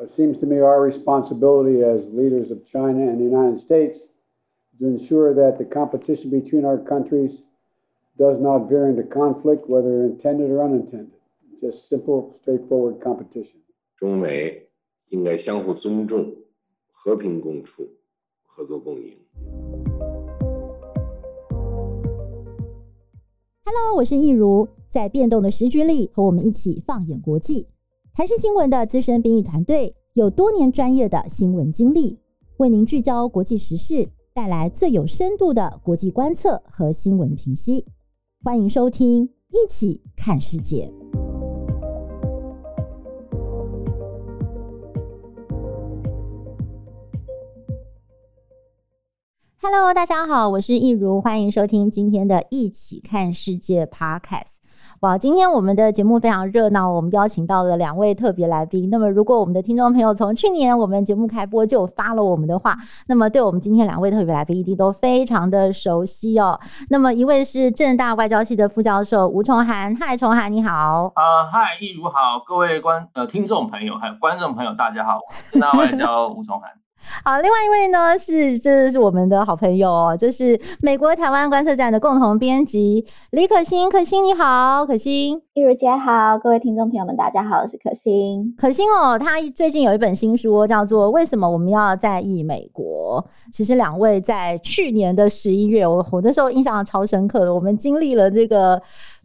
It seems to me our responsibility as leaders of China and the United States to ensure that the competition between our countries does not veer into conflict, whether intended or unintended. Just simple, straightforward competition. 中美应该相互尊重，和平共处，合作共赢。Hello，我是易如，在变动的时局里，和我们一起放眼国际。 台视新闻的资深编译团队有多年专业的新闻经历，为您聚焦国际时事，带来最有深度的国际观测和新闻评析。欢迎收听《一起看世界》。Hello，大家好，我是易如，欢迎收听今天的《一起看世界》Podcast。哇，今天我们的节目非常热闹，我们邀请到了两位特别来宾。那么，如果我们的听众朋友从去年我们节目开播就发了我们的话，那么对我们今天两位特别来宾一定都非常的熟悉哦。那么，一位是政大外交系的副教授吴崇涵，嗨，崇涵你好。呃，嗨，易如好，各位观呃听众朋友还有观众朋友大家好，政大外交吴崇涵。好，另外一位呢是，这是我们的好朋友哦，就是美国台湾观测站的共同编辑李可欣。可欣你好，可欣，玉如姐好，各位听众朋友们大家好，我是可欣。可欣哦，她最近有一本新书叫做《为什么我们要在意美国》。其实两位在去年的十一月，我我那时候印象超深刻的，我们经历了这个。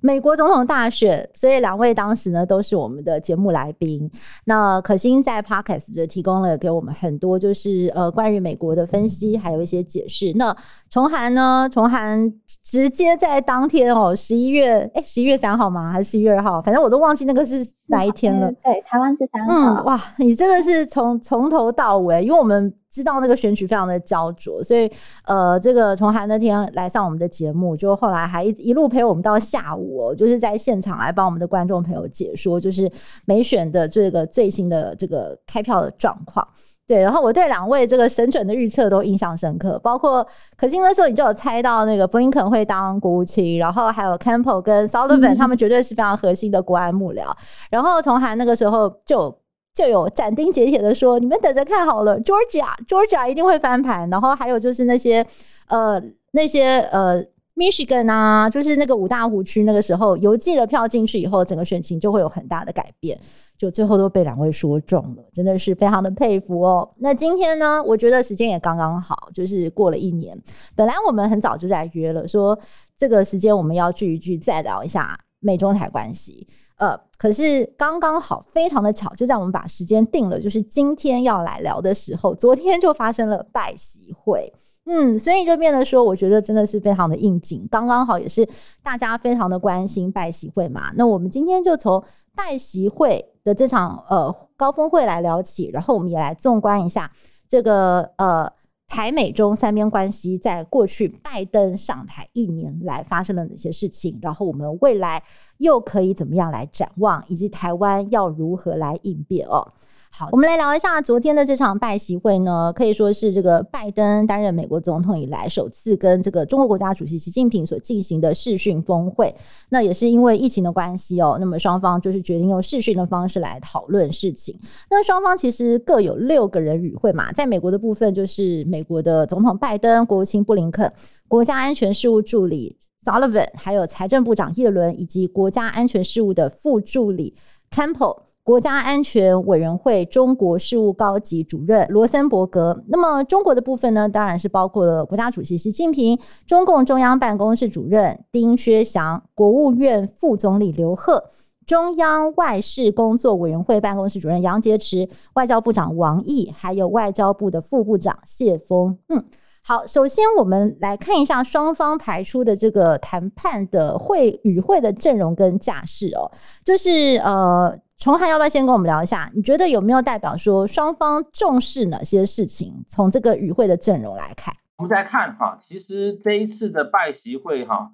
美国总统大选，所以两位当时呢都是我们的节目来宾。那可欣在 Podcast 就提供了给我们很多就是呃关于美国的分析，还有一些解释。那崇涵呢，崇涵直接在当天哦，十一月哎十一月三号吗？还是十一月二号？反正我都忘记那个是哪一天了。对，台湾是三号。嗯，哇，你真的是从从头到尾，因为我们。知道那个选举非常的焦灼，所以呃，这个崇涵那天来上我们的节目，就后来还一一路陪我们到下午，哦，就是在现场来帮我们的观众朋友解说，就是美选的这个最新的这个开票的状况。对，然后我对两位这个神准的预测都印象深刻，包括可欣那时候你就有猜到那个布林肯会当国务卿，然后还有 Campbell 跟 Sullivan 他们绝对是非常核心的国安幕僚，嗯、然后从涵那个时候就。就有斩钉截铁的说，你们等着看好了，Georgia，Georgia 一定会翻盘。然后还有就是那些呃那些呃 Michigan 啊，就是那个五大湖区，那个时候邮寄的票进去以后，整个选情就会有很大的改变。就最后都被两位说中了，真的是非常的佩服哦。那今天呢，我觉得时间也刚刚好，就是过了一年。本来我们很早就在约了，说这个时间我们要聚一聚，再聊一下美中台关系。呃，可是刚刚好，非常的巧，就在我们把时间定了，就是今天要来聊的时候，昨天就发生了拜习会，嗯，所以就变得说，我觉得真的是非常的应景，刚刚好也是大家非常的关心拜习会嘛。那我们今天就从拜习会的这场呃高峰会来聊起，然后我们也来纵观一下这个呃台美中三边关系在过去拜登上台一年来发生了哪些事情，然后我们未来。又可以怎么样来展望，以及台湾要如何来应变哦？好，我们来聊一下昨天的这场拜习会呢，可以说是这个拜登担任美国总统以来首次跟这个中国国家主席习近平所进行的视讯峰会。那也是因为疫情的关系哦，那么双方就是决定用视讯的方式来讨论事情。那双方其实各有六个人与会嘛，在美国的部分就是美国的总统拜登、国务卿布林肯、国家安全事务助理。Sullivan，还有财政部长叶伦，以及国家安全事务的副助理 Campbell，国家安全委员会中国事务高级主任罗森伯格。那么中国的部分呢，当然是包括了国家主席习近平、中共中央办公室主任丁薛祥、国务院副总理刘鹤、中央外事工作委员会办公室主任杨洁篪、外交部长王毅，还有外交部的副部长谢锋。嗯。好，首先我们来看一下双方排出的这个谈判的会与会的阵容跟架势哦。就是呃，崇涵要不要先跟我们聊一下？你觉得有没有代表说双方重视哪些事情？从这个与会的阵容来看，我们再来看哈，其实这一次的拜习会哈，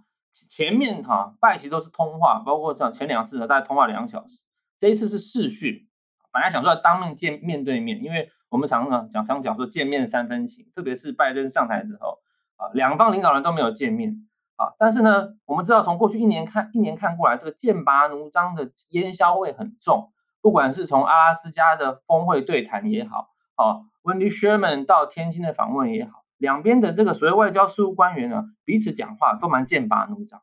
前面哈拜习都是通话，包括像前两次的大概通话两小时，这一次是视讯。本来想说要当面见面对面，因为。我们常常讲，常讲说见面三分情，特别是拜登上台之后啊，两方领导人都没有见面啊。但是呢，我们知道从过去一年看一年看过来，这个剑拔弩张的烟硝味很重不管是从阿拉斯加的峰会对谈也好，好，Wendy Sherman 到天津的访问也好，两边的这个所谓外交事务官员呢，彼此讲话都蛮剑拔弩张。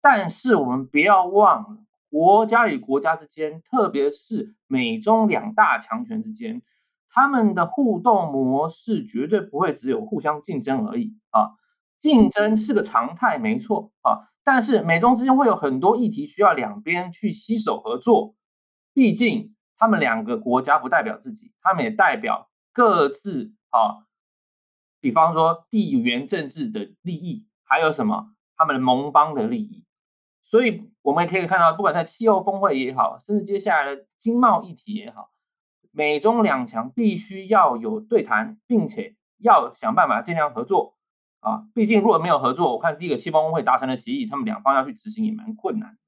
但是我们不要忘了，国家与国家之间，特别是美中两大强权之间，他们的互动模式绝对不会只有互相竞争而已啊。竞争是个常态，没错啊。但是美中之间会有很多议题需要两边去携手合作，毕竟他们两个国家不代表自己，他们也代表各自啊，比方说地缘政治的利益，还有什么他们的盟邦的利益。所以我们也可以看到，不管在气候峰会也好，甚至接下来的经贸议题也好，美中两强必须要有对谈，并且要想办法尽量合作啊。毕竟如果没有合作，我看第一个气候峰会达成的协议，他们两方要去执行也蛮困难的。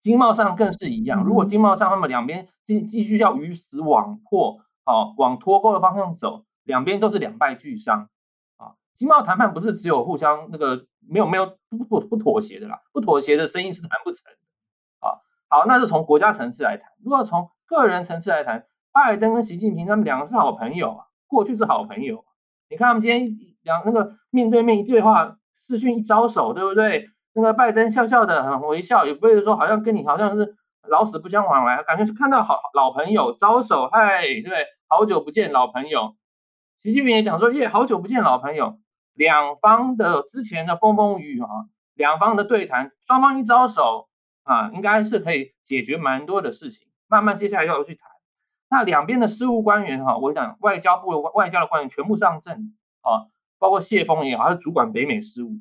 经贸上更是一样，如果经贸上他们两边继继续要鱼死网破，啊，往脱钩的方向走，两边都是两败俱伤啊。经贸谈判不是只有互相那个。没有没有不不不妥协的啦，不妥协的生意是谈不成的啊。好，那是从国家层次来谈。如果从个人层次来谈，拜登跟习近平他们两个是好朋友啊，过去是好朋友。你看他们今天两那个面对面一对话，视讯一招手，对不对？那个拜登笑笑的很微笑，也不会说好像跟你好像是老死不相往来，感觉是看到好老朋友招手，嗨，对不对？好久不见老朋友。习近平也讲说，耶，好久不见老朋友。两方的之前的风风雨雨啊，两方的对谈，双方一招手啊，应该是可以解决蛮多的事情。慢慢接下来要去谈，那两边的事务官员哈，我讲外交部外交的官员全部上阵啊，包括谢锋也好，他是主管北美事务，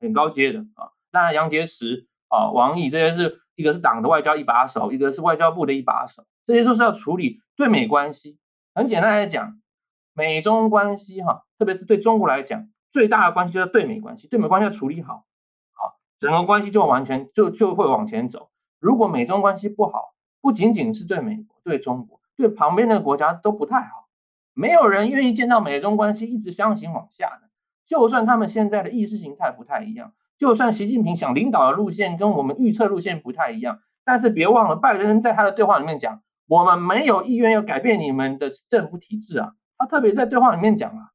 很高阶的啊。当然杨洁篪啊、王毅这些是一个是党的外交一把手，一个是外交部的一把手，这些都是要处理对美关系。很简单来讲，美中关系哈，特别是对中国来讲。最大的关系就是对美关系，对美关系要处理好，好，整个关系就完全就就会往前走。如果美中关系不好，不仅仅是对美国、对中国，对旁边的国家都不太好。没有人愿意见到美中关系一直相行往下的。就算他们现在的意识形态不太一样，就算习近平想领导的路线跟我们预测路线不太一样，但是别忘了，拜登在他的对话里面讲，我们没有意愿要改变你们的政府体制啊。他特别在对话里面讲啊。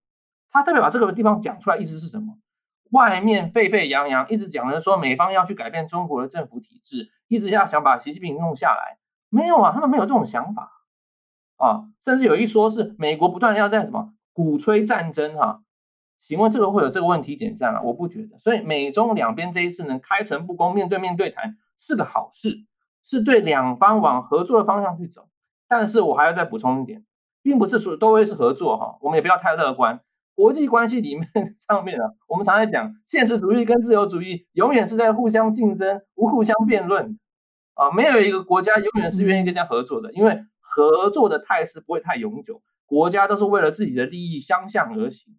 他特别把这个地方讲出来，意思是什么？外面沸沸扬扬，一直讲的说美方要去改变中国的政府体制，一直要想把习近平弄下来。没有啊，他们没有这种想法啊。甚至有一说是美国不断要在什么鼓吹战争哈、请问这个会有这个问题点在吗？我不觉得。所以美中两边这一次能开诚布公、面对面对谈是个好事，是对两方往合作的方向去走。但是我还要再补充一点，并不是说都会是合作哈，我们也不要太乐观。国际关系里面 上面啊，我们常在讲，现实主义跟自由主义永远是在互相竞争，不互相辩论啊，没有一个国家永远是愿意跟人家合作的，因为合作的态势不会太永久，国家都是为了自己的利益相向而行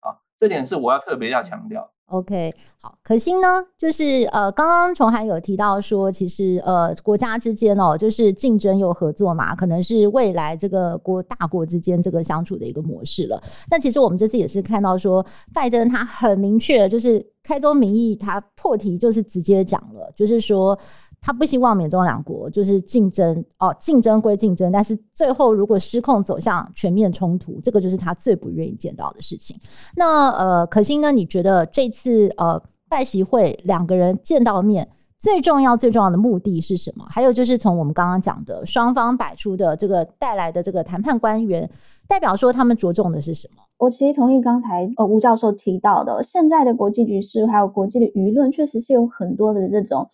啊，这点是我要特别要强调。OK，好，可欣呢，就是呃，刚刚崇涵有提到说，其实呃，国家之间哦，就是竞争又合作嘛，可能是未来这个国大国之间这个相处的一个模式了。但其实我们这次也是看到说，拜登他很明确，就是开宗明义，他破题就是直接讲了，就是说。他不希望美中两国就是竞争哦，竞争归竞争，但是最后如果失控走向全面冲突，这个就是他最不愿意见到的事情。那呃，可欣呢？你觉得这次呃拜习会两个人见到面，最重要最重要的目的是什么？还有就是从我们刚刚讲的双方摆出的这个带来的这个谈判官员，代表说他们着重的是什么？我其实同意刚才呃吴教授提到的，现在的国际局势还有国际的舆论，确实是有很多的这种。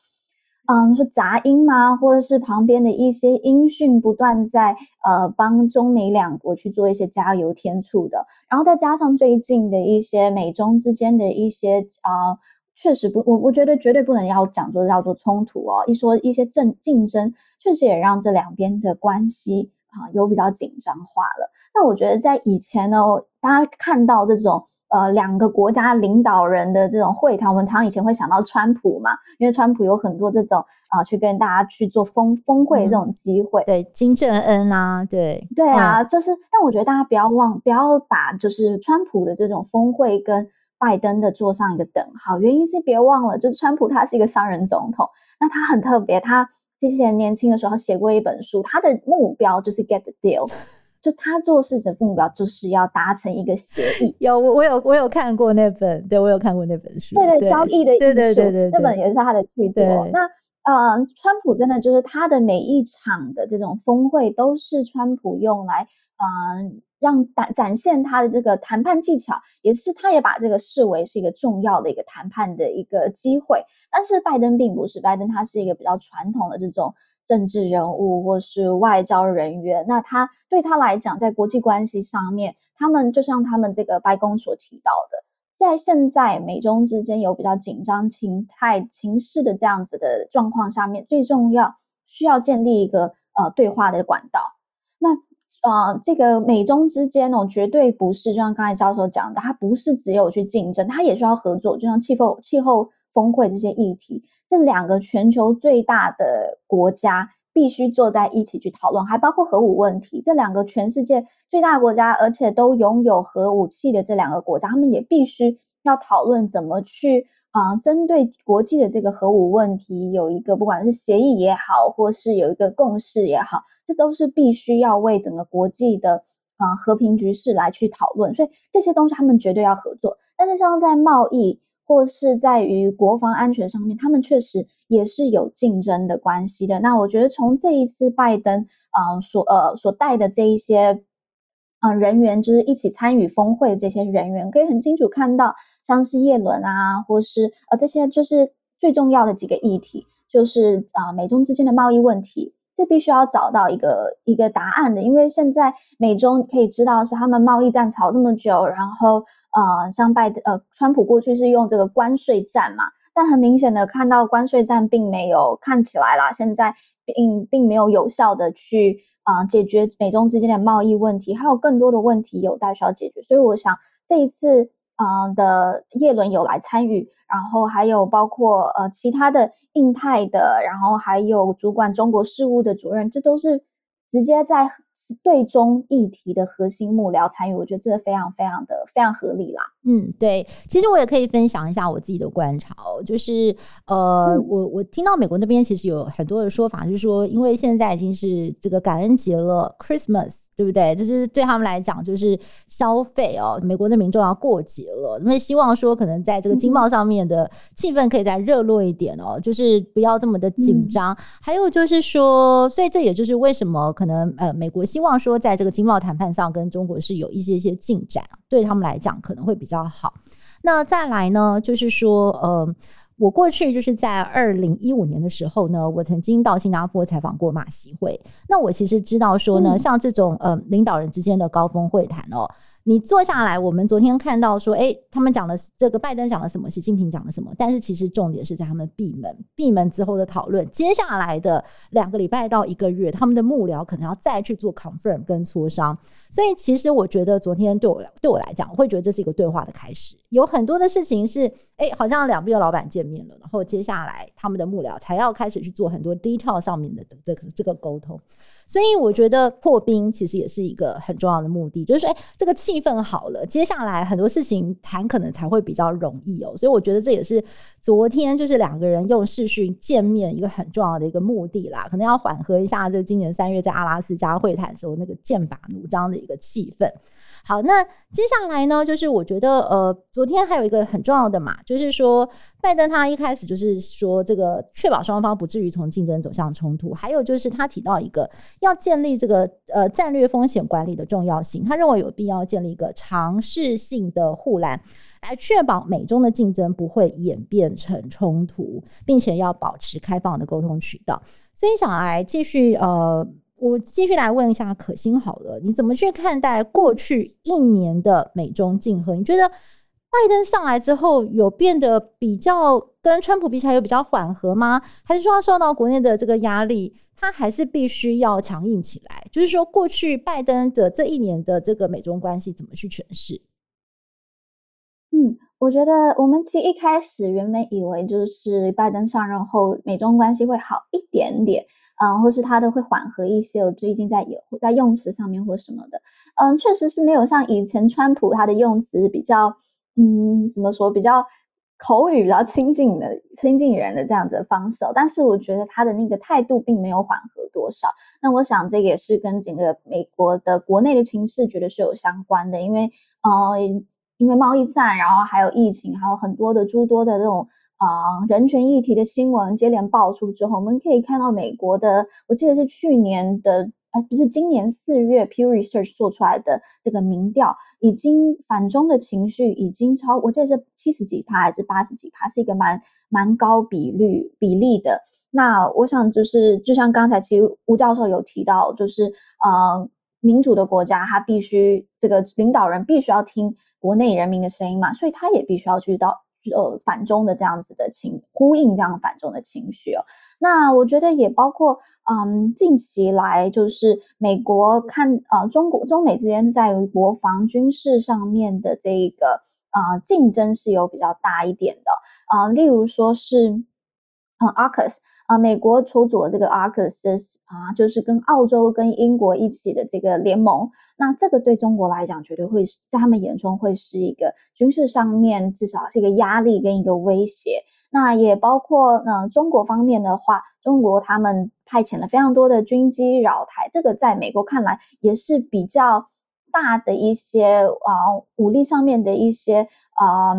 嗯，说杂音吗？或者是旁边的一些音讯不断在呃帮中美两国去做一些加油添醋的，然后再加上最近的一些美中之间的一些啊、确实不，我我觉得绝对不能要讲做叫做冲突哦，一说一些竞竞争，确实也让这两边的关系啊、有比较紧张化了。那我觉得在以前呢，大家看到这种。呃，两个国家领导人的这种会谈，我们常常以前会想到川普嘛，因为川普有很多这种啊、呃，去跟大家去做峰峰会这种机会。对，金正恩啊，对，对啊，嗯、就是，但我觉得大家不要忘，不要把就是川普的这种峰会跟拜登的做上一个等号。原因是别忘了，就是川普他是一个商人总统，那他很特别，他之前年轻的时候写过一本书，他的目标就是 get the deal。就他做事的目标就是要达成一个协议。有我我有我有看过那本，对我有看过那本书。对对，对交易的艺术，对对对对，那本也是他的巨作。那呃，川普真的就是他的每一场的这种峰会，都是川普用来呃让展展现他的这个谈判技巧，也是他也把这个视为是一个重要的一个谈判的一个机会。但是拜登并不是，拜登他是一个比较传统的这种。政治人物或是外交人员，那他对他来讲，在国际关系上面，他们就像他们这个白宫所提到的，在现在美中之间有比较紧张情态、情势的这样子的状况下面，最重要需要建立一个呃对话的管道。那呃，这个美中之间哦，绝对不是就像刚才教授讲的，它不是只有去竞争，它也需要合作，就像气候气候峰会这些议题。这两个全球最大的国家必须坐在一起去讨论，还包括核武问题。这两个全世界最大的国家，而且都拥有核武器的这两个国家，他们也必须要讨论怎么去啊、呃，针对国际的这个核武问题，有一个不管是协议也好，或是有一个共识也好，这都是必须要为整个国际的啊、和平局势来去讨论。所以这些东西他们绝对要合作。但是像在贸易，或是在于国防安全上面，他们确实也是有竞争的关系的。那我觉得从这一次拜登啊、所呃所带的这一些啊、人员，就是一起参与峰会的这些人员，可以很清楚看到，像是叶伦啊，或是呃这些就是最重要的几个议题，就是啊、美中之间的贸易问题。这必须要找到一个一个答案的，因为现在美中可以知道是他们贸易战吵这么久，然后呃，像拜呃，川普过去是用这个关税战嘛，但很明显的看到关税战并没有看起来啦，现在并并没有有效的去啊、呃、解决美中之间的贸易问题，还有更多的问题有待需要解决，所以我想这一次啊、呃、的叶伦有来参与。然后还有包括呃其他的印太的，然后还有主管中国事务的主任，这都是直接在对中议题的核心幕僚参与，我觉得这个非常非常的非常合理啦。嗯，对，其实我也可以分享一下我自己的观察哦，就是呃，嗯、我我听到美国那边其实有很多的说法，就是说因为现在已经是这个感恩节了，Christmas。对不对？就是对他们来讲，就是消费哦。美国的民众要过节了，因为希望说可能在这个经贸上面的气氛可以再热络一点哦，就是不要这么的紧张。嗯、还有就是说，所以这也就是为什么可能呃，美国希望说在这个经贸谈判上跟中国是有一些些进展，对他们来讲可能会比较好。那再来呢，就是说呃。我过去就是在二零一五年的时候呢，我曾经到新加坡采访过马习会。那我其实知道说呢，像这种呃领导人之间的高峰会谈哦。你坐下来，我们昨天看到说，诶，他们讲了这个拜登讲了什么，习近平讲了什么，但是其实重点是在他们闭门闭门之后的讨论。接下来的两个礼拜到一个月，他们的幕僚可能要再去做 confirm 跟磋商。所以其实我觉得昨天对我来对我来讲，我会觉得这是一个对话的开始。有很多的事情是，诶，好像两边的老板见面了，然后接下来他们的幕僚才要开始去做很多 detail 上面的这个这个沟通。所以我觉得破冰其实也是一个很重要的目的，就是说，哎，这个气氛好了，接下来很多事情谈可能才会比较容易哦。所以我觉得这也是昨天就是两个人用视讯见面一个很重要的一个目的啦，可能要缓和一下这今年三月在阿拉斯加会谈时候那个剑拔弩张的一个气氛。好，那接下来呢，就是我觉得，呃，昨天还有一个很重要的嘛，就是说，拜登他一开始就是说，这个确保双方不至于从竞争走向冲突，还有就是他提到一个要建立这个呃战略风险管理的重要性，他认为有必要建立一个尝试性的护栏，来确保美中的竞争不会演变成冲突，并且要保持开放的沟通渠道。所以想来继续呃。我继续来问一下可心好了，你怎么去看待过去一年的美中竞合？你觉得拜登上来之后有变得比较跟川普比起来有比较缓和吗？还是说他受到国内的这个压力，他还是必须要强硬起来？就是说过去拜登的这一年的这个美中关系怎么去诠释？嗯，我觉得我们其实一开始原本以为就是拜登上任后美中关系会好一点点。嗯，或是他都会缓和一些。我最近在有在用词上面或什么的，嗯，确实是没有像以前川普他的用词比较，嗯，怎么说比较口语比较亲近的、亲近人的这样子的方式，但是我觉得他的那个态度并没有缓和多少。那我想这个也是跟整个美国的国内的情势绝对是有相关的，因为呃，因为贸易战，然后还有疫情，还有很多的诸多的这种啊、人权议题的新闻接连爆出之后，我们可以看到美国的，我记得是去年的。哎不是今年四月 Pew Research 做出来的这个民调，已经反中的情绪已经超，我记得是七十几趴还是八十几趴，是一个蛮蛮高比率比例的。那我想就是，就像刚才其实吴教授有提到，就是呃，民主的国家，他必须这个领导人必须要听国内人民的声音嘛，所以他也必须要去到。呃，反中的这样子的情呼应，这样反中的情绪哦。那我觉得也包括，嗯，近期来就是美国看呃中国中美之间在于国防军事上面的这一个呃竞争是有比较大一点的啊，呃，例如说是。啊，AUKUS 啊，美国出组了这个 AUKUS 啊，就是跟澳洲跟英国一起的这个联盟。那这个对中国来讲，绝对会是在他们眼中会是一个军事上面至少是一个压力跟一个威胁。那也包括呢，中国方面的话，中国他们派遣了非常多的军机扰台，这个在美国看来也是比较大的一些啊武力上面的一些啊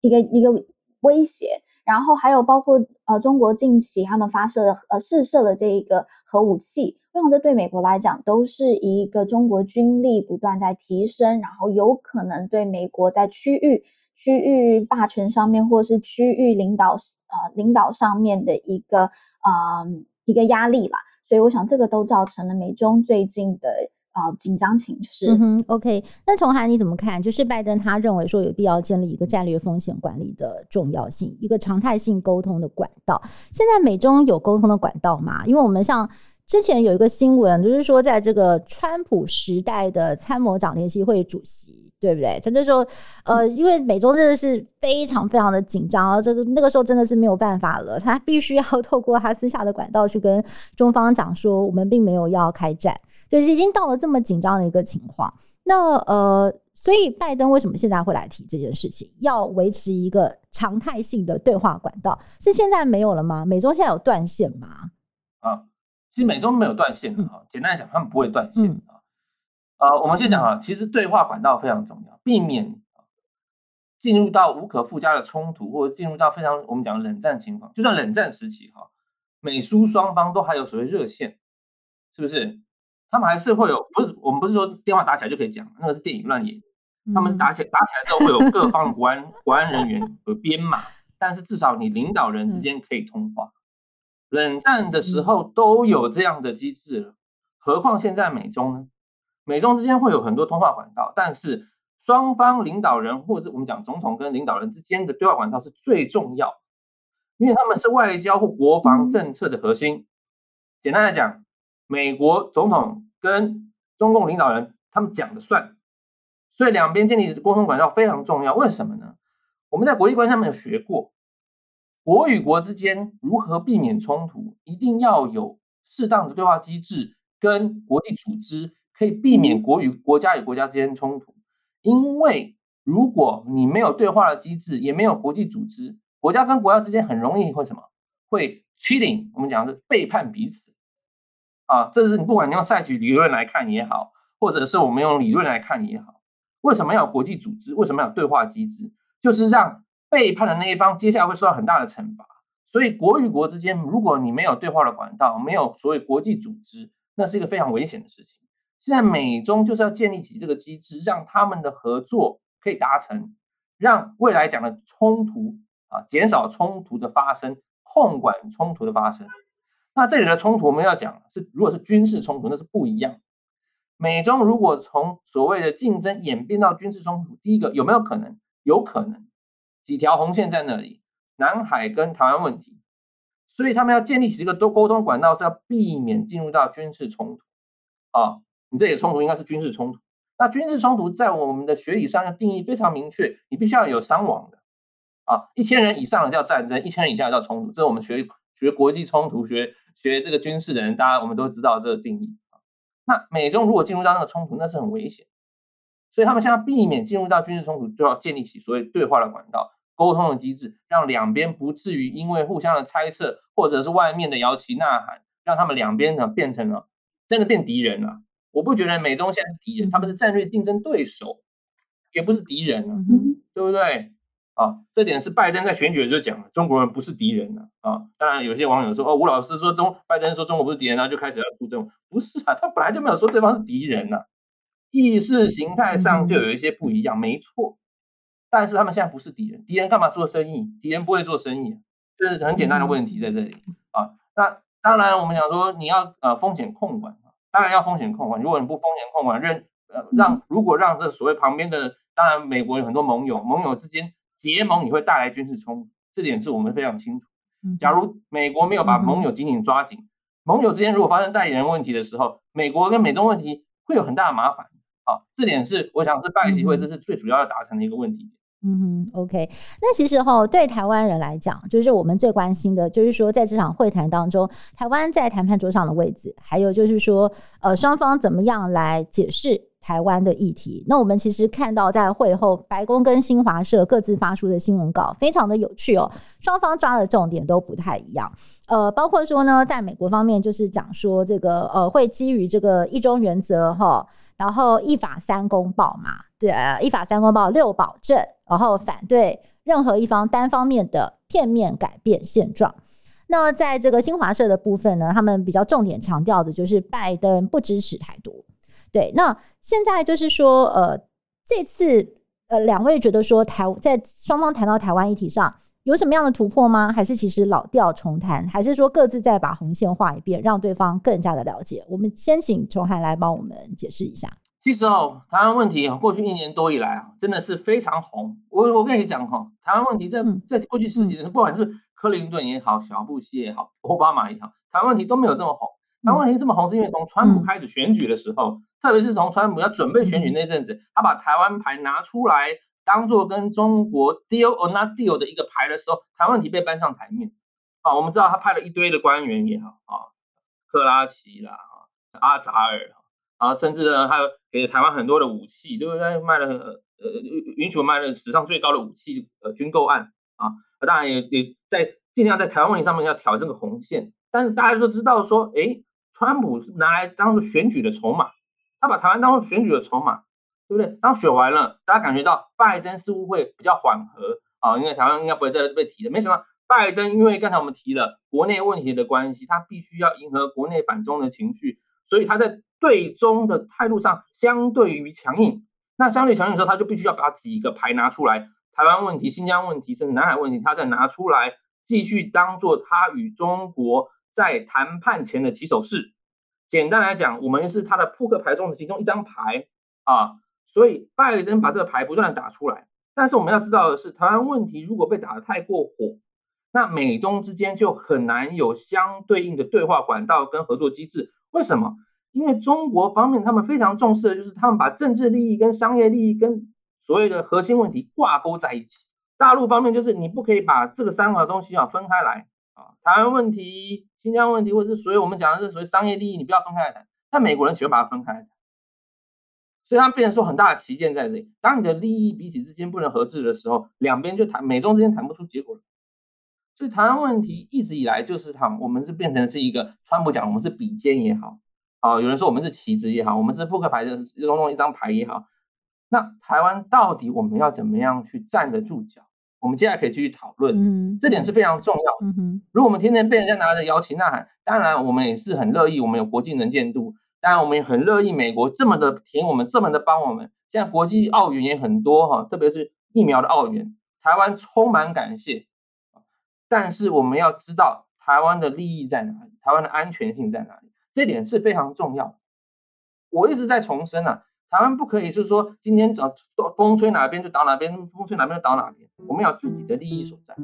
一个一个威胁。然后还有包括呃，中国近期他们发射的呃试射的这一个核武器，我想这对美国来讲都是一个中国军力不断在提升，然后有可能对美国在区域区域霸权上面或是区域领导呃领导上面的一个呃一个压力啦。所以我想这个都造成了美中最近的。啊，紧张情势。嗯哼，OK。那崇涵你怎么看？就是拜登他认为说有必要建立一个战略风险管理的重要性，一个常态性沟通的管道。现在美中有沟通的管道吗？因为我们像之前有一个新闻，就是说在这个川普时代的参谋长联席会主席，对不对？他就说，呃，因为美中真的是非常非常的紧张，这个那个时候真的是没有办法了，他必须要 透过他私下的管道去跟中方讲说，我们并没有要开战。就是已经到了这么紧张的一个情况，那呃，所以拜登为什么现在会来提这件事情？要维持一个常态性的对话管道，是现在没有了吗？美中现在有断线吗？啊，其实美中没有断线的哈，嗯、简单来讲，他们不会断线啊。呃、嗯，我们先讲啊，其实对话管道非常重要，避免进入到无可复加的冲突，或者进入到非常我们讲冷战情况。就算冷战时期哈，美苏双方都还有所谓热线，是不是？他们还是会有，不是我们不是说电话打起来就可以讲，那个是电影乱演。他们打起来打起来之后会有各方的国安国安人员有编码，但是至少你领导人之间可以通话。冷战的时候都有这样的机制了，何况现在美中呢？美中之间会有很多通话管道，但是双方领导人或者我们讲总统跟领导人之间的对话管道是最重要，因为他们是外交或国防政策的核心。简单来讲。美国总统跟中共领导人他们讲的算，所以两边建立沟通管道非常重要。为什么呢？我们在国际关系上面有学过，国与国之间如何避免冲突，一定要有适当的对话机制，跟国际组织可以避免国与国家与国家之间冲突。因为如果你没有对话的机制，也没有国际组织，国家跟国家之间很容易会什么？会 cheating，我们讲的背叛彼此。啊，这是你不管你用赛局理论来看也好，或者是我们用理论来看也好，为什么要有国际组织？为什么要有对话机制？就是让背叛的那一方接下来会受到很大的惩罚。所以国与国之间，如果你没有对话的管道，没有所谓国际组织，那是一个非常危险的事情。现在美中就是要建立起这个机制，让他们的合作可以达成，让未来讲的冲突啊，减少冲突的发生，控管冲突的发生。那这里的冲突我们要讲是，如果是军事冲突，那是不一样。美中如果从所谓的竞争演变到军事冲突，第一个有没有可能？有可能，几条红线在那里，南海跟台湾问题，所以他们要建立起这个多沟通管道，是要避免进入到军事冲突。啊，你这里的冲突应该是军事冲突。那军事冲突在我们的学理上要定义非常明确，你必须要有伤亡的。啊，一千人以上的叫战争，一千人以下叫冲突。这是我们学学国际冲突学。学这个军事的人，大家我们都知道这个定义。那美中如果进入到那个冲突，那是很危险。所以他们现在避免进入到军事冲突，就要建立起所谓对话的管道，沟通的机制，让两边不至于因为互相的猜测或者是外面的摇旗呐喊，让他们两边呢变成了真的变敌人了。我不觉得美中现在是敌人，他们是战略竞争对手，也不是敌人啊，对不对？啊，这点是拜登在选举的时候讲了，中国人不是敌人啊。啊，当然有些网友说，哦，吴老师说中拜登说中国不是敌人，然后就开始要出征，不是啊，他本来就没有说对方是敌人呐、啊，意识形态上就有一些不一样，没错。但是他们现在不是敌人，敌人干嘛做生意？敌人不会做生意，这是很简单的问题在这里啊。那当然，我们讲说你要呃风险控管。当然要风险控管，如果你不风险控管，让呃让如果让这所谓旁边的，当然美国有很多盟友，盟友之间结盟，你会带来军事冲突，这点是我们非常清楚。假如美国没有把盟友紧紧抓紧，盟友之间如果发生代理人问题的时候，美国跟美中问题会有很大的麻烦啊，这点是我想是拜习会这是最主要要达成的一个问题。嗯哼，OK，那其实哈，对台湾人来讲，就是我们最关心的，就是说在这场会谈当中，台湾在谈判桌上的位置，还有就是说，呃，双方怎么样来解释台湾的议题。那我们其实看到在会后，白宫跟新华社各自发出的新闻稿，非常的有趣哦，双方抓的重点都不太一样。呃，包括说呢，在美国方面，就是讲说这个呃，会基于这个一中原则哈，然后一法三公报嘛。对，一法三公报六保证，然后反对任何一方单方面的片面改变现状。那在这个新华社的部分呢，他们比较重点强调的就是拜登不支持台独。对，那现在就是说，呃，这次呃两位觉得说台在双方谈到台湾议题上有什么样的突破吗？还是其实老调重弹？还是说各自再把红线画一遍，让对方更加的了解？我们先请崇海来帮我们解释一下。其实哦，台湾问题啊过去一年多以来啊，真的是非常红。我我跟你讲哈，台湾问题在在过去十几年，不管是克林顿也好，小布希也好，奥巴马也好，台湾问题都没有这么红。台湾问题这么红，是因为从川普开始选举的时候，特别是从川普要准备选举那阵子，他把台湾牌拿出来，当做跟中国 deal or not deal 的一个牌的时候，台湾问题被搬上台面。啊，我们知道他派了一堆的官员也好啊，克拉奇啦，阿扎尔。啊，甚至呢，还有给台湾很多的武器，对不对？卖了呃，允许我卖了史上最高的武器呃军购案啊，当然也也在尽量在台湾问题上面要挑这个红线。但是大家都知道说，哎，川普是拿来当做选举的筹码，他把台湾当做选举的筹码，对不对？当选完了，大家感觉到拜登似乎会比较缓和啊，因为台湾应该不会再被提了。没想到拜登因为刚才我们提了国内问题的关系，他必须要迎合国内反中的情绪，所以他在。对中的态度上相对于强硬，那相对强硬的时候，他就必须要把几个牌拿出来，台湾问题、新疆问题，甚至南海问题，他再拿出来，继续当做他与中国在谈判前的起手式。简单来讲，我们是他的扑克牌中的其中一张牌啊，所以拜登把这个牌不断的打出来。但是我们要知道的是，台湾问题如果被打得太过火，那美中之间就很难有相对应的对话管道跟合作机制。为什么？因为中国方面，他们非常重视的就是他们把政治利益跟商业利益跟所谓的核心问题挂钩在一起。大陆方面就是你不可以把这个三个东西啊分开来啊，台湾问题、新疆问题，或是所以我们讲的是所谓商业利益，你不要分开来谈。但美国人喜欢把它分开来谈，所以他们变成说很大的旗舰在这里。当你的利益彼此之间不能合致的时候，两边就谈美中之间谈不出结果了。所以台湾问题一直以来就是他，我们是变成是一个川普讲我们是比肩也好。啊，有人说我们是棋子也好，我们是扑克牌的其中一张牌也好，那台湾到底我们要怎么样去站得住脚？我们接下来可以继续讨论，嗯，这点是非常重要。嗯，如果我们天天被人家拿着摇旗呐喊，当然我们也是很乐意，我们有国际能见度，当然我们也很乐意美国这么的挺我们，这么的帮我们。现在国际奥援也很多哈，特别是疫苗的奥援，台湾充满感谢。但是我们要知道台湾的利益在哪里，台湾的安全性在哪里。这点是非常重要，我一直在重申啊，台湾不可以是说今天找风吹哪边就倒哪边，风吹哪边就倒哪边，我们要自己的利益所在。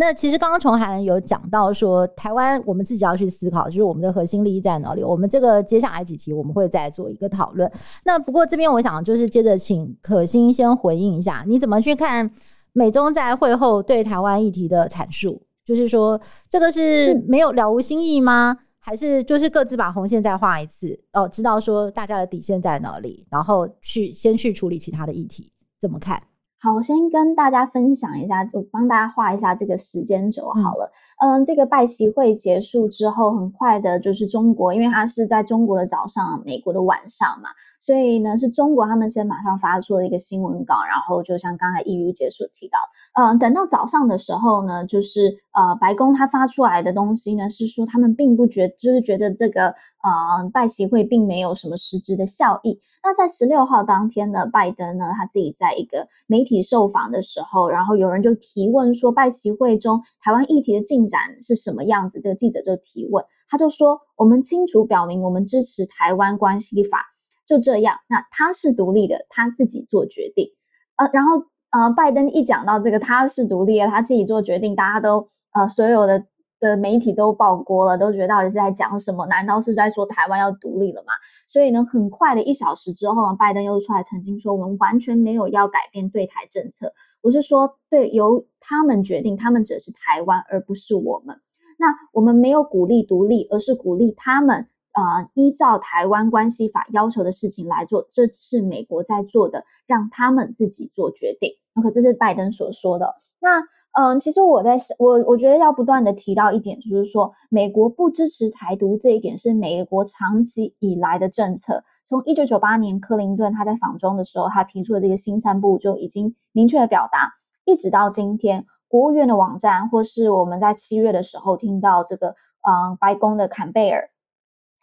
那其实刚刚崇涵有讲到说，台湾我们自己要去思考，就是我们的核心利益在哪里。我们这个接下来几题我们会再做一个讨论。那不过这边我想就是接着请可欣先回应一下，你怎么去看美中在会后对台湾议题的阐述？就是说，这个是没有了无新意吗？还是就是各自把红线再画一次？哦，知道说大家的底线在哪里，然后去先去处理其他的议题，怎么看？好，我先跟大家分享一下，就帮大家画一下这个时间轴好了。嗯，嗯，这个拜习会结束之后，很快的就是中国，因为它是在中国的早上，美国的晚上嘛。所以呢，是中国他们先马上发出了一个新闻稿，然后就像刚才易如姐所提到，嗯、等到早上的时候呢，就是呃，白宫他发出来的东西呢，是说他们并不觉，就是觉得这个呃拜习会并没有什么实质的效益。那在十六号当天呢，拜登呢他自己在一个媒体受访的时候，然后有人就提问说，拜习会中台湾议题的进展是什么样子？这个记者就提问，他就说，我们清楚表明，我们支持台湾关系法。就这样，那他是独立的，他自己做决定。呃，然后呃，拜登一讲到这个他是独立的，他自己做决定，大家都呃，所有的的媒体都爆锅了，都觉得到底是在讲什么？难道是在说台湾要独立了吗？所以呢，很快的一小时之后呢，拜登又出来澄清说，我们完全没有要改变对台政策，我是说，对，由他们决定，他们指的是台湾，而不是我们。那我们没有鼓励独立，而是鼓励他们。呃，依照台湾关系法要求的事情来做，这是美国在做的，让他们自己做决定。OK，这是拜登所说的。那，嗯、其实我在我我觉得要不断的提到一点，就是说，美国不支持台独这一点是美国长期以来的政策。从一九九八年克林顿他在访中的时候，他提出的这个新三不就已经明确的表达，一直到今天，国务院的网站或是我们在七月的时候听到这个，嗯、白宫的坎贝尔。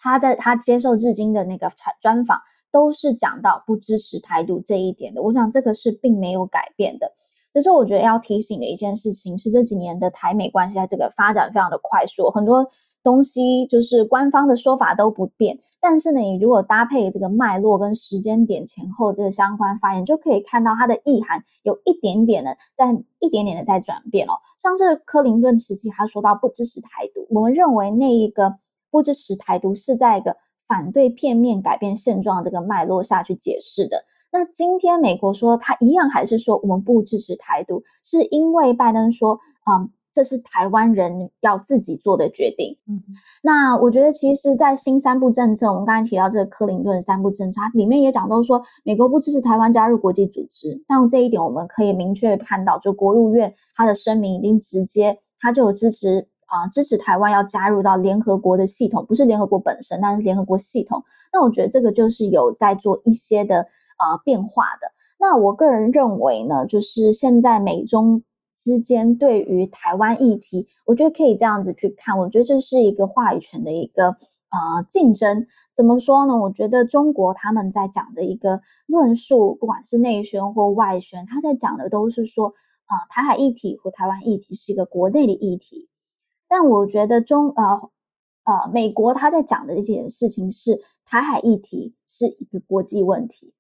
他在他接受至今的那个专访，都是讲到不支持台独这一点的。我想这个是并没有改变的。只是我觉得要提醒的一件事情，是这几年的台美关系在这个发展非常的快速，很多东西就是官方的说法都不变，但是呢，你如果搭配这个脉络跟时间点前后这个相关发言，就可以看到它的意涵有一点点的在一点点的在转变哦。像是克林顿时期，他说到不支持台独，我们认为那一个。不支持台独是在一个反对片面改变现状这个脉络下去解释的。那今天美国说他一样还是说我们不支持台独，是因为拜登说，嗯，这是台湾人要自己做的决定。嗯，那我觉得其实，在新三不政策，我们刚才提到这个克林顿三不政策它里面也讲到说，美国不支持台湾加入国际组织。但这一点我们可以明确看到，就国务院他的声明已经直接，他就有支持。啊、支持台湾要加入到联合国的系统，不是联合国本身，但是联合国系统。那我觉得这个就是有在做一些的呃变化的。那我个人认为呢，就是现在美中之间对于台湾议题，我觉得可以这样子去看。我觉得这是一个话语权的一个呃竞争。怎么说呢？我觉得中国他们在讲的一个论述，不管是内宣或外宣，他在讲的都是说啊、台海议题和台湾议题是一个国内的议题。但我觉得中呃呃美国他在讲的这件事情是台海议题是一个国际问题，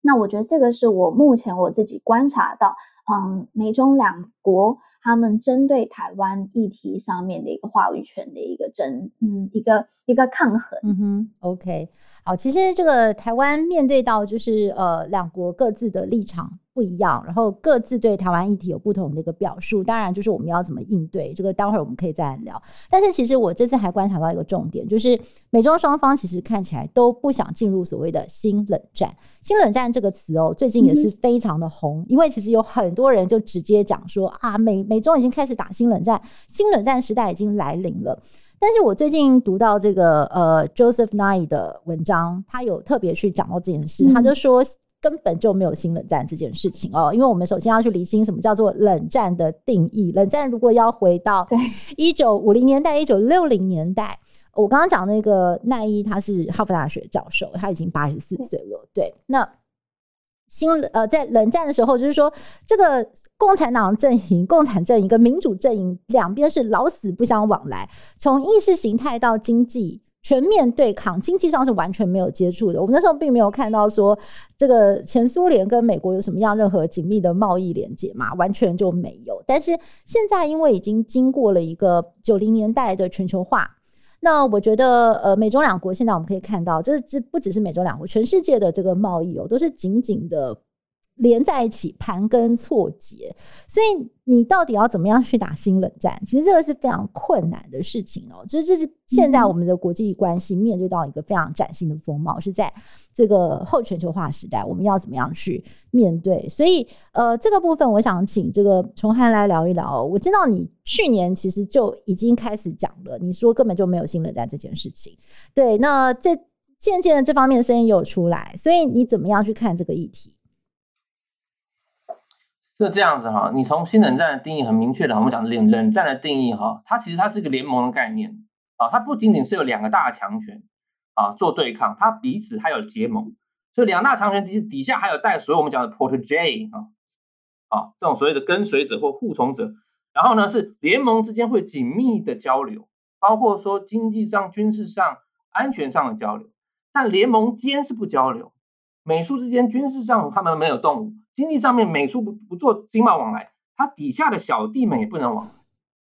那我觉得这个是我目前我自己观察到，嗯，美中两国他们针对台湾议题上面的一个话语权的一个争，嗯，一个一个抗衡。嗯哼，OK，好，其实这个台湾面对到就是呃两国各自的立场。不一样，然后各自对台湾议题有不同的一个表述，当然就是我们要怎么应对这个，待会儿我们可以再来聊。但是其实我这次还观察到一个重点，就是美中双方其实看起来都不想进入所谓的新冷战。新冷战这个词哦，最近也是非常的红，嗯、因为其实有很多人就直接讲说啊，美美中已经开始打新冷战，新冷战时代已经来临了。但是我最近读到这个呃 Joseph Nye 的文章，他有特别去讲到这件事，嗯、他就说。根本就没有新冷战这件事情哦，因为我们首先要去厘清什么叫做冷战的定义。冷战如果要回到一九五零年代、一九六零年代，我刚刚讲那个奈伊，他是哈佛大学教授，他已经八十四岁了。对，对，那新呃，在冷战的时候，就是说这个共产党阵营、共产阵营跟民主阵营两边是老死不相往来，从意识形态到经济。全面对抗，经济上是完全没有接触的。我们那时候并没有看到说这个前苏联跟美国有什么样任何紧密的贸易连接嘛，完全就没有。但是现在因为已经经过了一个九零年代的全球化，那我觉得呃，美中两国现在我们可以看到，这这不只是美中两国，全世界的这个贸易哦，都是紧紧的连在一起，盘根错节。所以你到底要怎么样去打新冷战？其实这个是非常困难的事情哦。就是这是现在我们的国际关系面对到一个非常崭新的风貌，是在这个后全球化时代，我们要怎么样去面对？所以呃，这个部分我想请这个崇涵来聊一聊。我知道你去年其实就已经开始讲了，你说根本就没有新冷战这件事情。对，那这渐渐的这方面的声音有出来，所以你怎么样去看这个议题？是这样子哈，你从新冷战的定义很明确的，我们讲冷冷战的定义哈，它其实它是一个联盟的概念啊，它不仅仅是有两个大强权啊做对抗，它彼此还有结盟，所以两大强权底底下还有带所有我们讲的 protege 啊啊这种所谓的跟随者或护从者，然后呢是联盟之间会紧密的交流，包括说经济上、军事上、安全上的交流，但联盟间是不交流，美苏之间军事上他们没有动武。经济上面，美苏不不做经贸往来，他底下的小弟们也不能往来，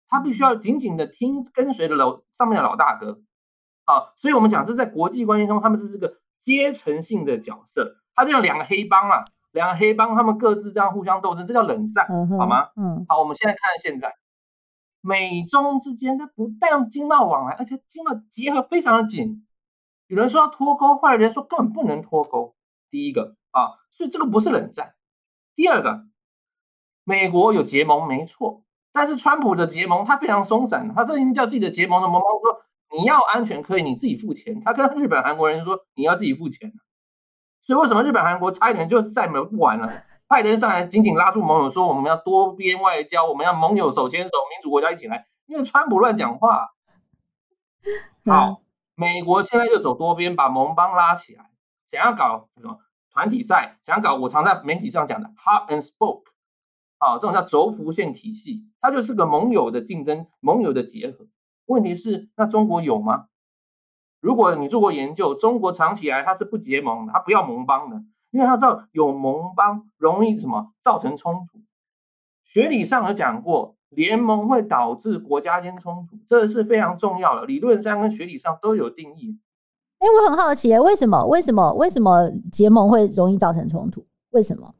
他必须要紧紧的听跟随着老上面的老大哥，啊，所以我们讲这在国际关系中，他们这是个阶层性的角色，他就像两个黑帮啊，两个黑帮他们各自这样互相斗争，这叫冷战，好吗？嗯，好，我们现在看现在，美中之间，它不但经贸往来，而且经贸结合非常的紧，有人说要脱钩，后来有人说根本不能脱钩，第一个啊，所以这个不是冷战。第二个，美国有结盟没错，但是川普的结盟他非常松散，他曾经叫自己的结盟的盟邦说，你要安全可以你自己付钱，他跟日本韩国人说你要自己付钱，所以为什么日本韩国差一点就再没不玩了？拜登上来紧紧拉住盟友说我们要多边外交，我们要盟友手牵手，民主国家一起来，因为川普乱讲话。好，美国现在就走多边，把盟邦拉起来，想要搞什么？团体赛想搞，我常在媒体上讲的 hub and spoke，啊，这种叫轴辐线体系，它就是个盟友的竞争，盟友的结合。问题是，那中国有吗？如果你做过研究，中国长期以来它是不结盟的，它不要盟邦的，因为它知道有盟邦容易什么造成冲突。学理上有讲过，联盟会导致国家间冲突，这是非常重要的，理论上跟学理上都有定义。哎，我很好奇，为什么？为什么？为什么结盟会容易造成冲突？为什么？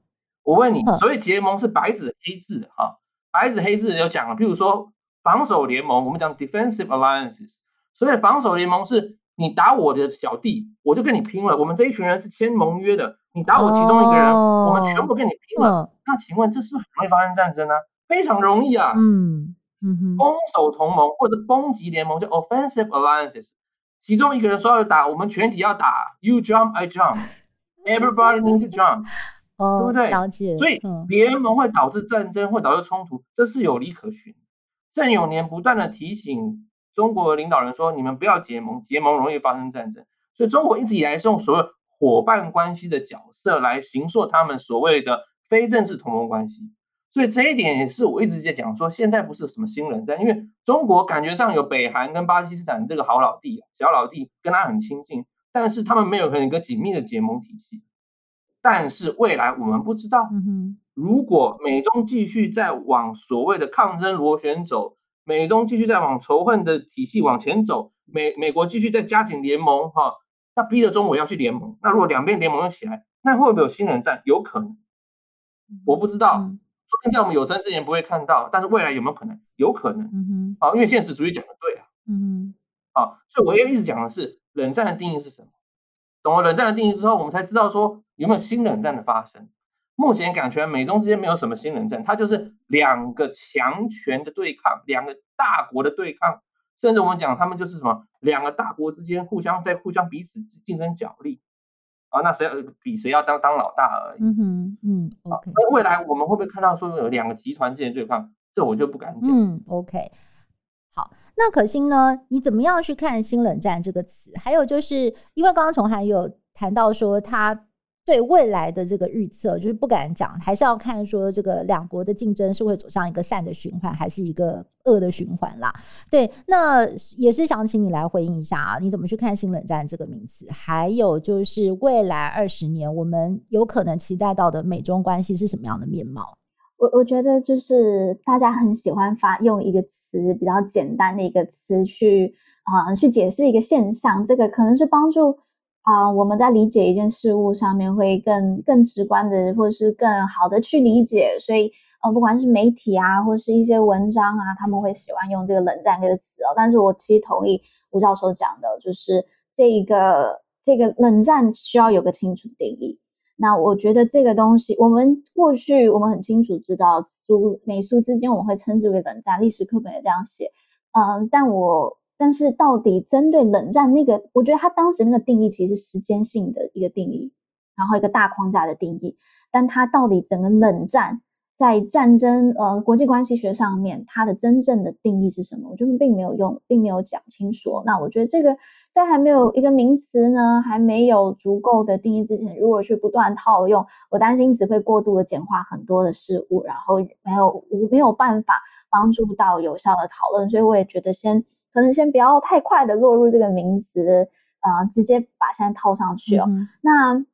我问你，所以结盟是白纸黑字哈，白纸黑字有讲了，譬如说防守联盟，我们讲 defensive alliances，所以防守联盟是你打我的小弟，我就跟你拼了。我们这一群人是签盟约的，你打我其中一个人，哦、我们全部跟你拼了。嗯、那请问这是不是很容易发生战争呢？非常容易啊。嗯嗯哼，攻守同盟或者攻击联盟叫 offensive alliances。其中一个人说要打，我们全体要打。You jump, I jump. Everybody need to jump，对不对？了解。所以联盟会导致战争，会导致冲突，这是有理可循。郑永年不断的提醒中国领导人说：“你们不要结盟，结盟容易发生战争。”所以中国一直以来是用所谓伙伴关系的角色来形塑他们所谓的非正式同盟关系。所以这一点也是我一直在讲说，现在不是什么新冷战，因为中国感觉上有北韩跟巴基斯坦这个好老弟、小老弟，跟他很亲近，但是他们没有很一个紧密的结盟体系。但是未来我们不知道，如果美中继续在往所谓的抗争螺旋走，美中继续在往仇恨的体系往前走，美美国继续在加紧联盟，哈，那逼着中国要去联盟。那如果两边联盟起来，那会不会有新冷战？有可能，我不知道。昨天在我们有生之年不会看到，但是未来有没有可能？有可能。嗯哼。啊，因为现实主义讲的对啊。嗯哼。啊，所以我要一直讲的是冷战的定义是什么？懂了冷战的定义之后，我们才知道说有没有新冷战的发生。目前感觉美中之间没有什么新冷战，它就是两个强权的对抗，两个大国的对抗，甚至我们讲他们就是什么两个大国之间互相在互相彼此竞争角力。啊，那谁要比谁要当当老大而已。嗯哼，嗯，OK。那未来我们会不会看到说有两个集团之间对抗？这我就不敢讲。嗯，OK。好，那可心呢？你怎么样去看“新冷战”这个词？还有就是因为刚刚崇涵有谈到说他。对未来的这个预测，就是不敢讲，还是要看说这个两国的竞争是会走向一个善的循环，还是一个恶的循环啦。对，那也是想请你来回应一下啊，你怎么去看“新冷战”这个名词？还有就是未来二十年，我们有可能期待到的美中关系是什么样的面貌？我我觉得就是大家很喜欢发用一个词，比较简单的一个词去啊、去解释一个现象，这个可能是帮助。啊、我们在理解一件事物上面会更更直观的，或者是更好的去理解。所以，呃，不管是媒体啊，或是一些文章啊，他们会喜欢用这个“冷战”这个词哦。但是我其实同意吴教授讲的，就是这一个这个冷战需要有个清楚定义。那我觉得这个东西，我们过去我们很清楚知道苏美苏之间，我们会称之为冷战，历史课本也这样写。嗯、但我但是到底针对冷战那个，我觉得他当时那个定义其实是时间性的一个定义，然后一个大框架的定义，但他到底整个冷战。在战争呃国际关系学上面，它的真正的定义是什么？我觉得并没有用，并没有讲清楚。那我觉得这个在还没有一个名词呢，还没有足够的定义之前，如果去不断套用，我担心只会过度的简化很多的事物，然后没有没有办法帮助到有效的讨论。所以我也觉得先可能先不要太快的落入这个名词，啊、呃，直接把现在套上去哦。嗯、那。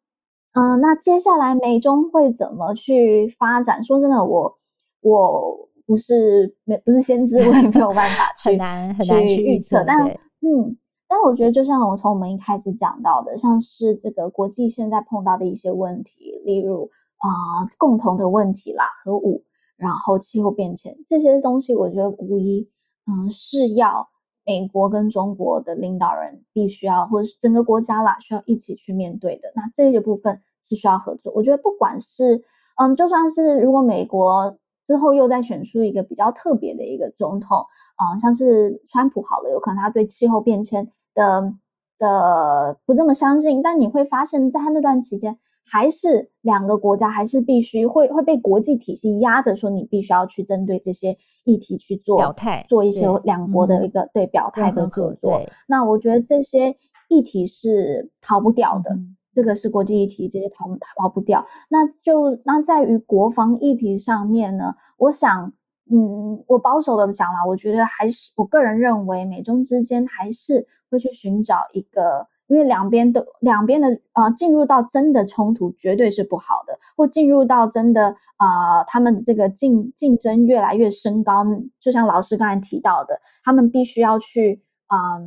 嗯、呃，那接下来美中会怎么去发展？说真的，我我不是没不是先知，我也没有办法 去很难很难去预测。但嗯，但我觉得就像我从我们一开始讲到的，像是这个国际现在碰到的一些问题，例如啊、呃、共同的问题啦，核武，然后气候变迁这些东西，我觉得无疑嗯是要美国跟中国的领导人必须要，或者是整个国家啦，需要一起去面对的。那这些部分。是需要合作，我觉得不管是嗯，就算是如果美国之后又再选出一个比较特别的一个总统，嗯，像是川普好了，有可能他对气候变迁的的不这么相信，但你会发现在他那段期间，还是两个国家还是必须会会被国际体系压着，说你必须要去针对这些议题去做表态，做一些两国的一个对、表态的合作。那我觉得这些议题是逃不掉的。嗯这个是国际议题，这些逃逃不掉。那就那在于国防议题上面呢，我想，嗯，我保守的讲啦，我觉得还是我个人认为，美中之间还是会去寻找一个，因为两边的两边的啊、进入到真的冲突绝对是不好的，或进入到真的啊、他们的这个竞竞争越来越升高，就像老师刚才提到的，他们必须要去啊、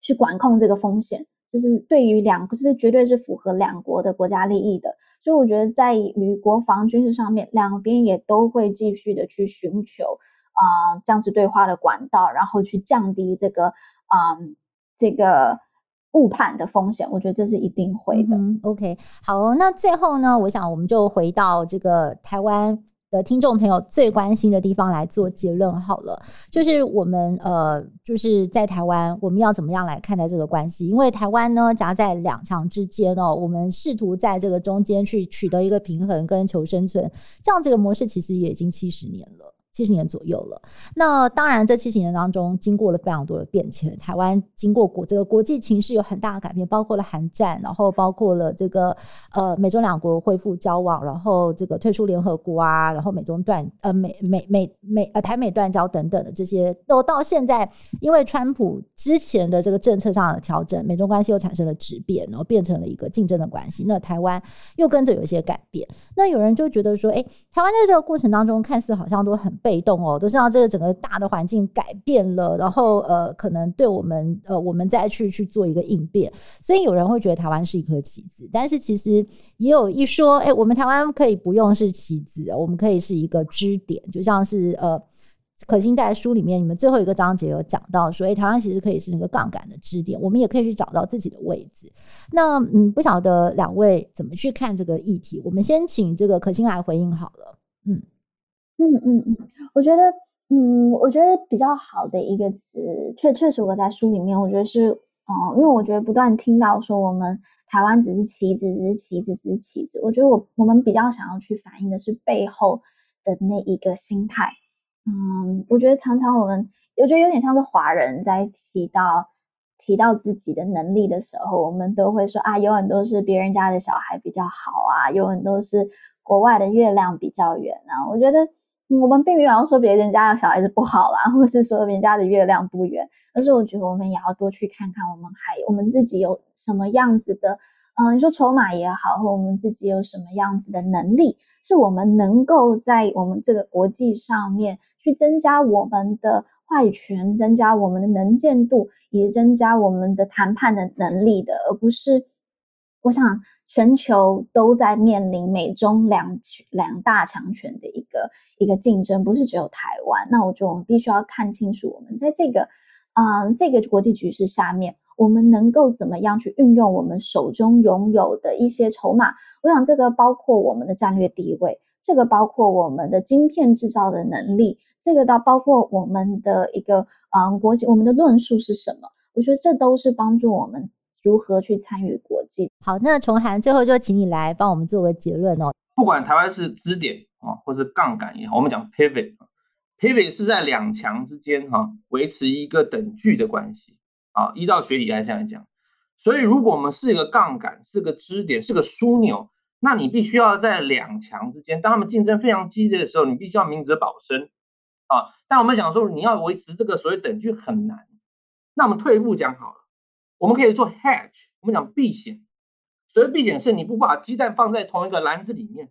去管控这个风险。这是对于两个，是绝对是符合两国的国家利益的，所以我觉得在与国防军事上面，两边也都会继续的去寻求啊、这样子对话的管道，然后去降低这个啊、这个误判的风险，我觉得这是一定会的。嗯、OK，好、那最后呢，我想我们就回到这个台湾。的听众朋友最关心的地方来做结论好了，就是我们呃，就是在台湾，我们要怎么样来看待这个关系？因为台湾呢夹在两强之间哦，我们试图在这个中间去取得一个平衡跟求生存，这样这个模式其实也已经七十年了。七十年左右了，那当然，这七十年当中经过了非常多的变迁。台湾经过国这个国际情势有很大的改变，包括了韩战，然后包括了这个呃美中两国恢复交往，然后这个退出联合国啊，然后美中断呃美美美美呃台美断交等等的这些，都到现在，因为川普之前的这个政策上的调整，美中关系又产生了质变，然后变成了一个竞争的关系。那台湾又跟着有一些改变。那有人就觉得说，哎，台湾在这个过程当中看似好像都很被动哦，都是让这个整个大的环境改变了，然后呃，可能对我们呃，我们再去去做一个应变，所以有人会觉得台湾是一颗棋子，但是其实也有一说，哎，我们台湾可以不用是棋子，我们可以是一个支点，就像是呃，可欣在书里面，你们最后一个章节有讲到说，哎，台湾其实可以是那个杠杆的支点，我们也可以去找到自己的位置。那嗯，不晓得两位怎么去看这个议题？我们先请这个可欣来回应好了，嗯。嗯嗯嗯，我觉得，嗯，我觉得比较好的一个词，确确实我在书里面，我觉得是，哦、因为我觉得不断听到说我们台湾只是棋子，只是棋子，只是棋子。我觉得我我们比较想要去反映的是背后的那一个心态。嗯，我觉得常常我们，我觉得有点像是华人在提到提到自己的能力的时候，我们都会说啊，有很多是别人家的小孩比较好啊，有很多是国外的月亮比较圆啊。我觉得。我们并没有要说别人家的小孩子不好啦，或是说人家的月亮不圆，而是我觉得我们也要多去看看我们还我们自己有什么样子的，嗯，你说筹码也好，或我们自己有什么样子的能力，是我们能够在我们这个国际上面去增加我们的话语权，增加我们的能见度，以及增加我们的谈判的能力的，而不是我想全球都在面临美中两两大强权的一个一个竞争，不是只有台湾。那我觉得我们必须要看清楚，我们在这个嗯、这个国际局势下面，我们能够怎么样去运用我们手中拥有的一些筹码。我想这个包括我们的战略地位，这个包括我们的晶片制造的能力，这个到包括我们的一个嗯、国际我们的论述是什么。我觉得这都是帮助我们。如何去参与国际？好，那崇涵最后就请你来帮我们做个结论哦。不管台湾是支点啊，或是杠杆也好，我们讲 pivot，pivot 是在两强之间哈，维持一个等距的关系啊。依照学理来这样讲，所以如果我们是一个杠杆，是个支点，是个枢纽，那你必须要在两强之间，当他们竞争非常激烈的时候，你必须要明哲保身啊。但我们讲说，你要维持这个所谓等距很难。那我们退一步讲好了。我们可以做 hedge，我们讲避险。所谓避险是你不把鸡蛋放在同一个篮子里面。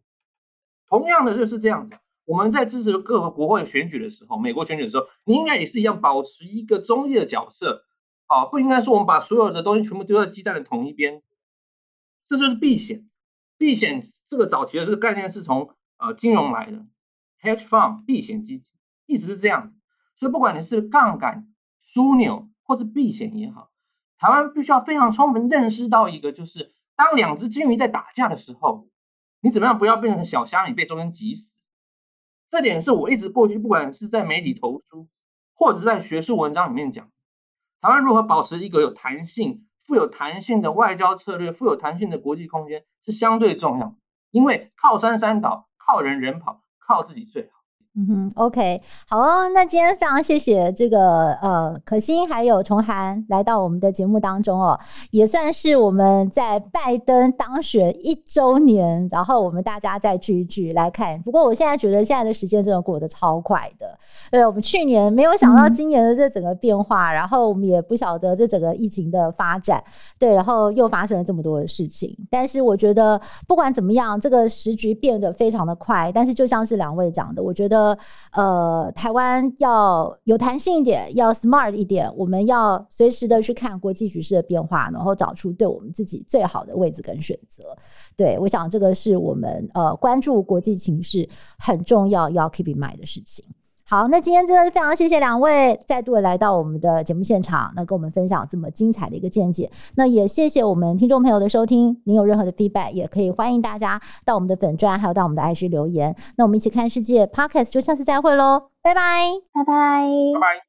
同样的就是这样子。我们在支持各个国会选举的时候，美国选举的时候，你应该也是一样保持一个中立的角色。啊，不应该说我们把所有的东西全部丢在鸡蛋的同一边。这就是避险。避险这个早期的这个概念是从呃金融来的，hedge fund 避险基金，一直是这样子。所以不管你是杠杆、枢纽或是避险也好。台湾必须要非常充分认识到一个，就是当两只鲸鱼在打架的时候，你怎么样不要变成小虾米被中间挤死？这点是我一直过去不管是在媒体投书，或者是在学术文章里面讲，台湾如何保持一个有弹性、富有弹性的外交策略、富有弹性的国际空间是相对重要，因为靠山山倒，靠人人跑，靠自己最好。嗯哼，OK，好哦。那今天非常谢谢这个呃可欣还有崇涵来到我们的节目当中哦，也算是我们在拜登当选一周年，然后我们大家再聚一聚来看。不过我现在觉得现在的时间真的过得超快的。对，我们去年没有想到今年的这整个变化，嗯、然后我们也不晓得这整个疫情的发展，对，然后又发生了这么多的事情。但是我觉得不管怎么样，这个时局变得非常的快。但是就像是两位讲的，我觉得。呃，台湾要有弹性一点，要 smart 一点，我们要随时的去看国际局势的变化，然后找出对我们自己最好的位置跟选择。对，我想这个是我们呃关注国际情势很重要要 keep in mind 的事情。好，那今天真的是非常谢谢两位再度来到我们的节目现场，那跟我们分享这么精彩的一个见解。那也谢谢我们听众朋友的收听，您有任何的 feedback 也可以欢迎大家到我们的粉专，还有到我们的 IG 留言。那我们一起看世界 Podcast 就下次再会喽，拜拜，拜拜，拜拜。